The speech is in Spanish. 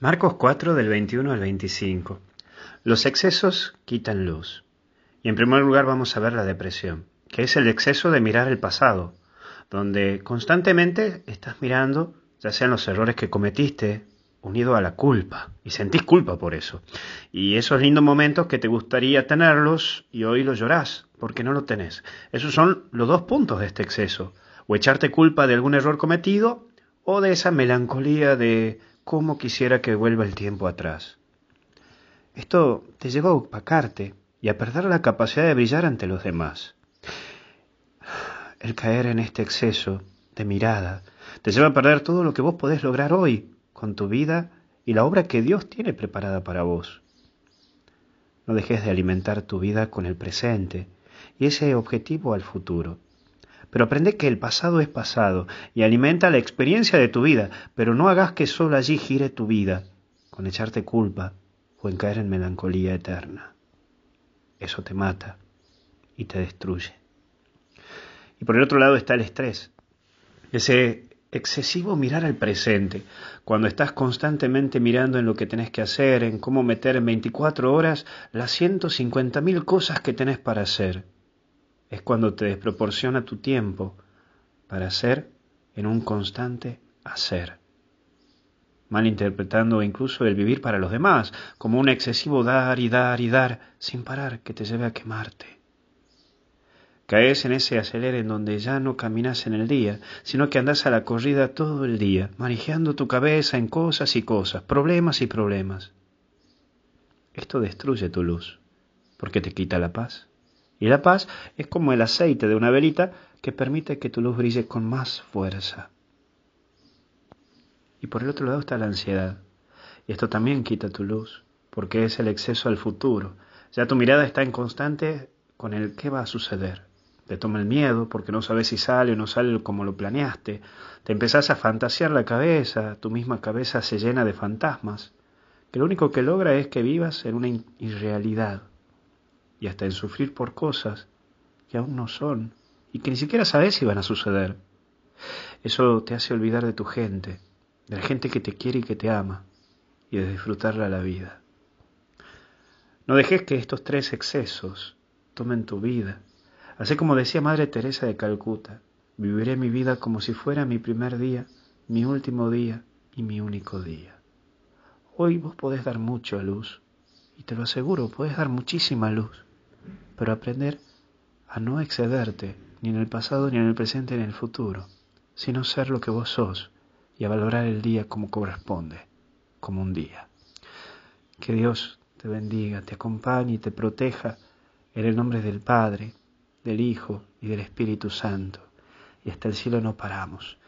Marcos 4 del 21 al 25. Los excesos quitan luz. Y en primer lugar vamos a ver la depresión, que es el exceso de mirar el pasado, donde constantemente estás mirando ya sean los errores que cometiste, unido a la culpa, y sentís culpa por eso. Y esos lindos momentos que te gustaría tenerlos y hoy los llorás, porque no lo tenés. Esos son los dos puntos de este exceso, o echarte culpa de algún error cometido, o de esa melancolía de cómo quisiera que vuelva el tiempo atrás. Esto te lleva a opacarte y a perder la capacidad de brillar ante los demás. El caer en este exceso de mirada te lleva a perder todo lo que vos podés lograr hoy con tu vida y la obra que Dios tiene preparada para vos. No dejes de alimentar tu vida con el presente y ese objetivo al futuro. Pero aprende que el pasado es pasado y alimenta la experiencia de tu vida, pero no hagas que solo allí gire tu vida, con echarte culpa o en caer en melancolía eterna. Eso te mata y te destruye. Y por el otro lado está el estrés, ese excesivo mirar al presente, cuando estás constantemente mirando en lo que tenés que hacer, en cómo meter en 24 horas las 150.000 cosas que tenés para hacer es cuando te desproporciona tu tiempo para hacer en un constante hacer, malinterpretando incluso el vivir para los demás como un excesivo dar y dar y dar sin parar que te lleve a quemarte. Caes en ese acelere en donde ya no caminas en el día, sino que andas a la corrida todo el día, manejando tu cabeza en cosas y cosas, problemas y problemas. Esto destruye tu luz, porque te quita la paz. Y la paz es como el aceite de una velita que permite que tu luz brille con más fuerza. Y por el otro lado está la ansiedad. Y esto también quita tu luz, porque es el exceso al futuro. Ya tu mirada está en constante con el qué va a suceder. Te toma el miedo porque no sabes si sale o no sale como lo planeaste. Te empezás a fantasear la cabeza, tu misma cabeza se llena de fantasmas, que lo único que logra es que vivas en una irrealidad y hasta en sufrir por cosas que aún no son y que ni siquiera sabes si van a suceder. Eso te hace olvidar de tu gente, de la gente que te quiere y que te ama, y de disfrutarla la vida. No dejes que estos tres excesos tomen tu vida. Así como decía Madre Teresa de Calcuta, viviré mi vida como si fuera mi primer día, mi último día y mi único día. Hoy vos podés dar mucho a luz, y te lo aseguro, podés dar muchísima luz pero aprender a no excederte ni en el pasado, ni en el presente, ni en el futuro, sino ser lo que vos sos y a valorar el día como corresponde, como un día. Que Dios te bendiga, te acompañe y te proteja en el nombre del Padre, del Hijo y del Espíritu Santo. Y hasta el cielo no paramos.